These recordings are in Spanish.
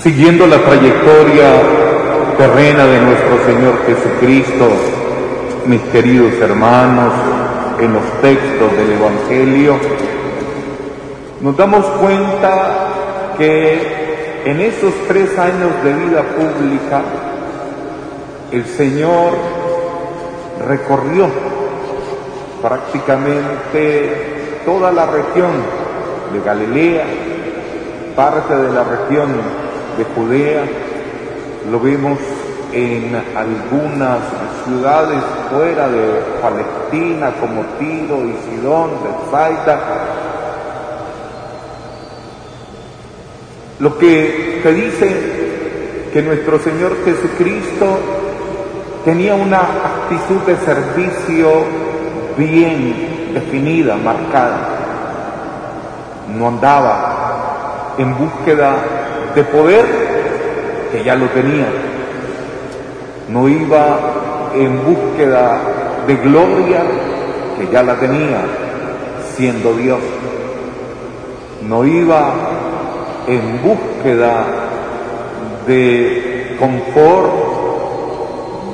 Siguiendo la trayectoria terrena de nuestro Señor Jesucristo, mis queridos hermanos, en los textos del Evangelio, nos damos cuenta que en esos tres años de vida pública, el Señor recorrió prácticamente toda la región de Galilea, parte de la región de Judea, lo vemos en algunas ciudades fuera de Palestina como Tiro y Sidón, Bethsaida. Lo que te dice que nuestro Señor Jesucristo tenía una actitud de servicio bien definida, marcada. No andaba en búsqueda de poder que ya lo tenía. No iba en búsqueda de gloria que ya la tenía siendo Dios. No iba en búsqueda de confort,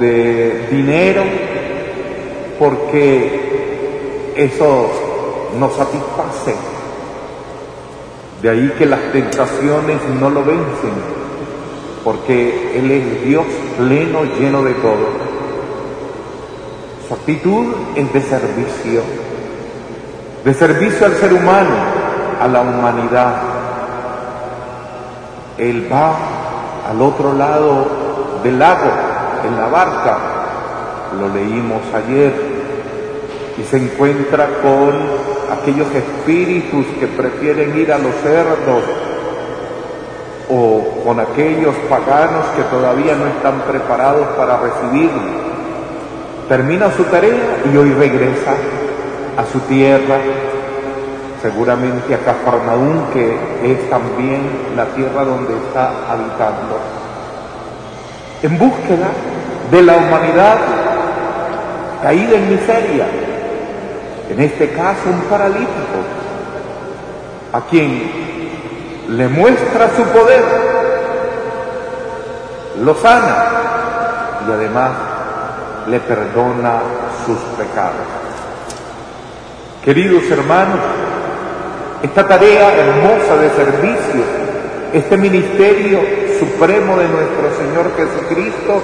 de dinero, porque eso no satisface de ahí que las tentaciones no lo vencen, porque Él es Dios pleno, lleno de todo. Su actitud es de servicio, de servicio al ser humano, a la humanidad. Él va al otro lado del lago, en la barca, lo leímos ayer, y se encuentra con aquellos espíritus que prefieren ir a los cerdos o con aquellos paganos que todavía no están preparados para recibirlo. Termina su tarea y hoy regresa a su tierra, seguramente a Cafarnaún, que es también la tierra donde está habitando, en búsqueda de la humanidad caída en miseria, en este caso un paralítico, a quien le muestra su poder, lo sana y además le perdona sus pecados. Queridos hermanos, esta tarea hermosa de servicio, este ministerio supremo de nuestro Señor Jesucristo,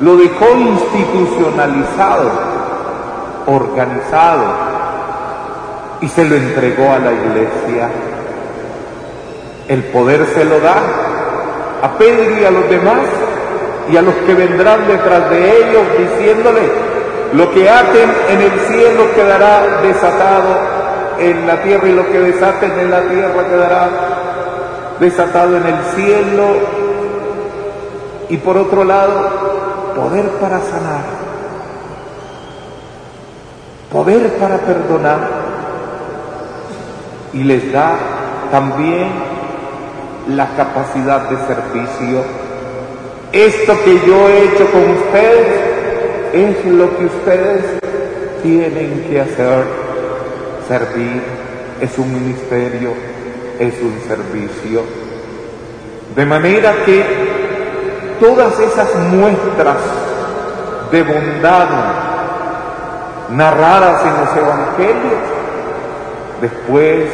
lo dejó institucionalizado organizado y se lo entregó a la iglesia. El poder se lo da a Pedro y a los demás y a los que vendrán detrás de ellos diciéndole, lo que aten en el cielo quedará desatado en la tierra y lo que desaten en la tierra quedará desatado en el cielo. Y por otro lado, poder para sanar poder para perdonar y les da también la capacidad de servicio. Esto que yo he hecho con ustedes es lo que ustedes tienen que hacer, servir, es un ministerio, es un servicio. De manera que todas esas muestras de bondad, narradas en los evangelios, después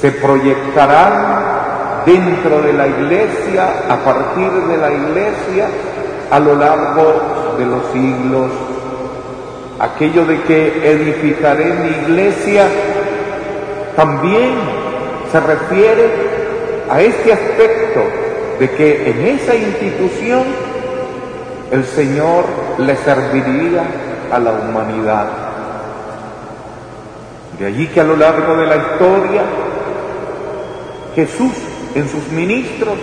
se proyectarán dentro de la iglesia, a partir de la iglesia, a lo largo de los siglos. Aquello de que edificaré mi iglesia también se refiere a este aspecto de que en esa institución el Señor le serviría a la humanidad. De allí que a lo largo de la historia Jesús en sus ministros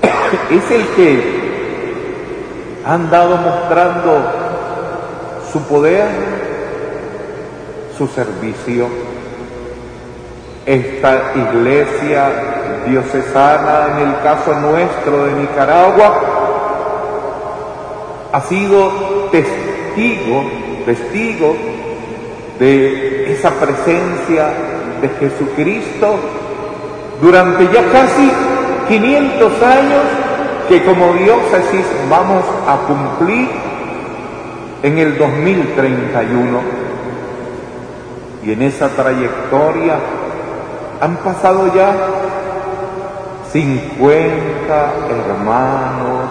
es el que ha andado mostrando su poder, su servicio. Esta iglesia diocesana, en el caso nuestro de Nicaragua, ha sido testigo testigo, testigo de esa presencia de Jesucristo durante ya casi 500 años que como diócesis vamos a cumplir en el 2031. Y en esa trayectoria han pasado ya 50 hermanos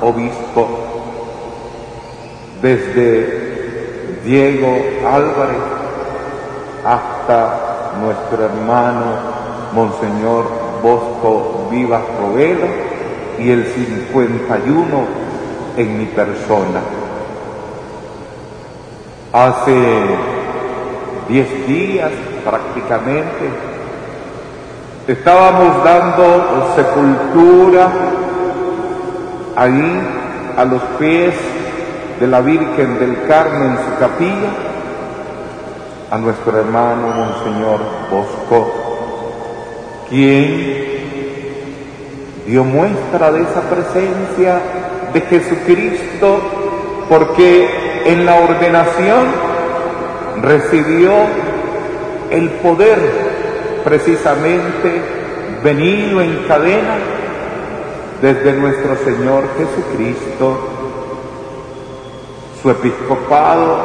obispos, desde Diego Álvarez hasta nuestro hermano Monseñor Bosco Vivas Robelo y el 51 en mi persona. Hace 10 días prácticamente estábamos dando sepultura ahí a los pies de la Virgen del Carmen en su capilla a nuestro hermano Monseñor Bosco, quien dio muestra de esa presencia de Jesucristo porque en la ordenación recibió el poder precisamente venido en cadena desde nuestro Señor Jesucristo. Su episcopado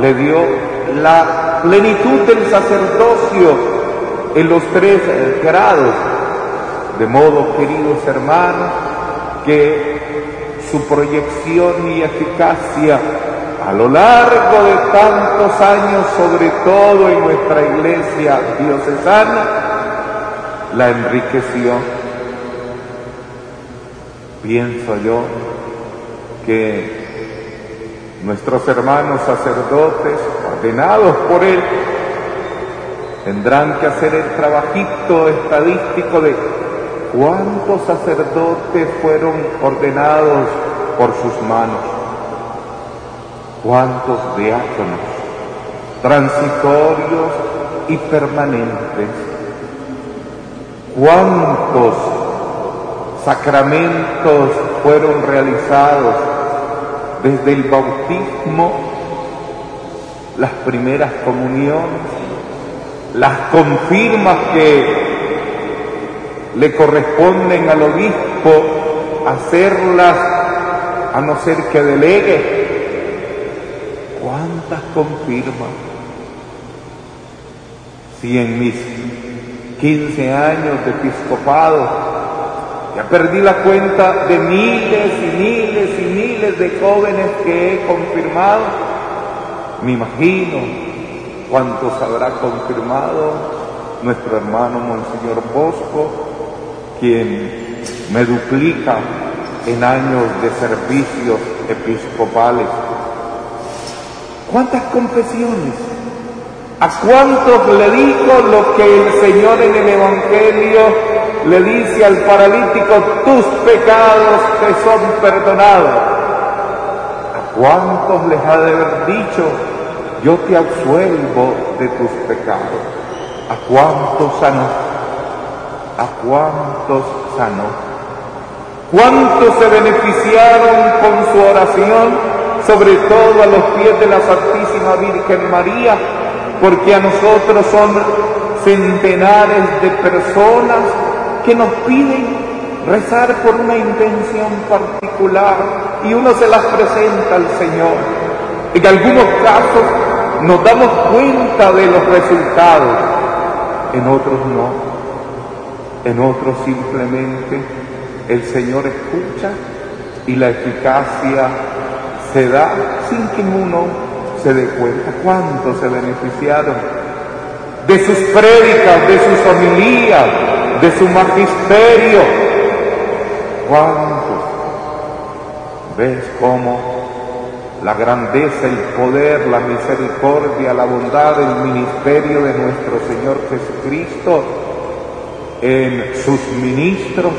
le dio la plenitud del sacerdocio en los tres grados. De modo, queridos hermanos, que su proyección y eficacia a lo largo de tantos años, sobre todo en nuestra iglesia diocesana, la enriqueció. Pienso yo que nuestros hermanos sacerdotes, ordenados por Él, tendrán que hacer el trabajito estadístico de cuántos sacerdotes fueron ordenados por sus manos, cuántos diáconos, transitorios y permanentes, cuántos sacramentos fueron realizados desde el bautismo, las primeras comuniones, las confirmas que le corresponden al obispo hacerlas a no ser que delegue. ¿Cuántas confirmas? Si en mis 15 años de episcopado ya perdí la cuenta de miles y miles y miles de jóvenes que he confirmado. Me imagino cuántos habrá confirmado nuestro hermano Monseñor Bosco, quien me duplica en años de servicios episcopales. ¿Cuántas confesiones? ¿A cuántos le dijo lo que el Señor en el Evangelio le dice al paralítico, tus pecados te son perdonados. ¿A cuántos les ha de haber dicho, yo te absuelvo de tus pecados? ¿A cuántos sanó? ¿A cuántos sanó? ¿Cuántos se beneficiaron con su oración, sobre todo a los pies de la Santísima Virgen María? Porque a nosotros son centenares de personas que nos piden rezar por una intención particular y uno se las presenta al Señor. En algunos casos nos damos cuenta de los resultados, en otros no. En otros simplemente el Señor escucha y la eficacia se da sin que uno se dé cuenta cuántos se beneficiaron de sus prédicas, de sus homilías, de su magisterio. ¿Cuántos? ¿Ves cómo la grandeza, el poder, la misericordia, la bondad, el ministerio de nuestro Señor Jesucristo en sus ministros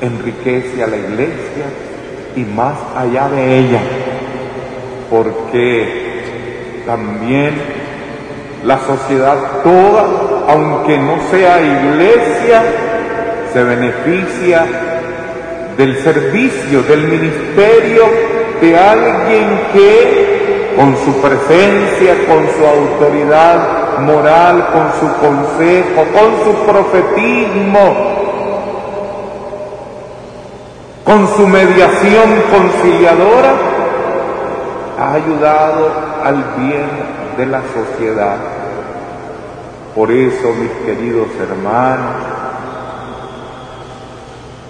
enriquece a la iglesia y más allá de ella, porque también la sociedad toda, aunque no sea iglesia, se beneficia del servicio, del ministerio de alguien que con su presencia, con su autoridad, moral, con su consejo, con su profetismo, con su mediación conciliadora, ha ayudado al bien de la sociedad. Por eso, mis queridos hermanos,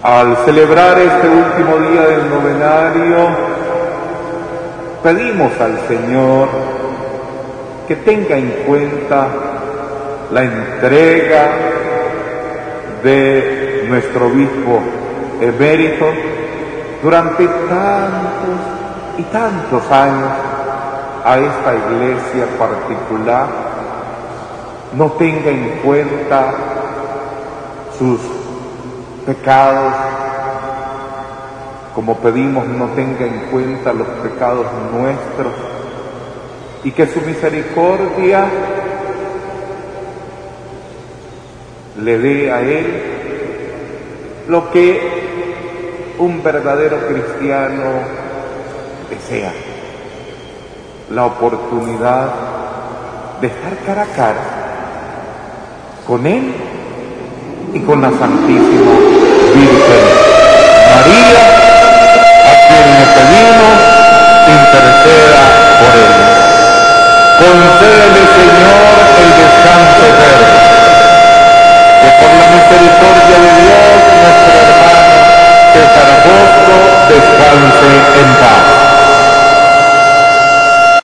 al celebrar este último día del novenario, pedimos al Señor que tenga en cuenta la entrega de nuestro obispo emérito durante tantos y tantos años a esta iglesia particular, no tenga en cuenta sus pecados, como pedimos no tenga en cuenta los pecados nuestros, y que su misericordia le dé a él lo que un verdadero cristiano desea, la oportunidad de estar cara a cara con él y con la Santísima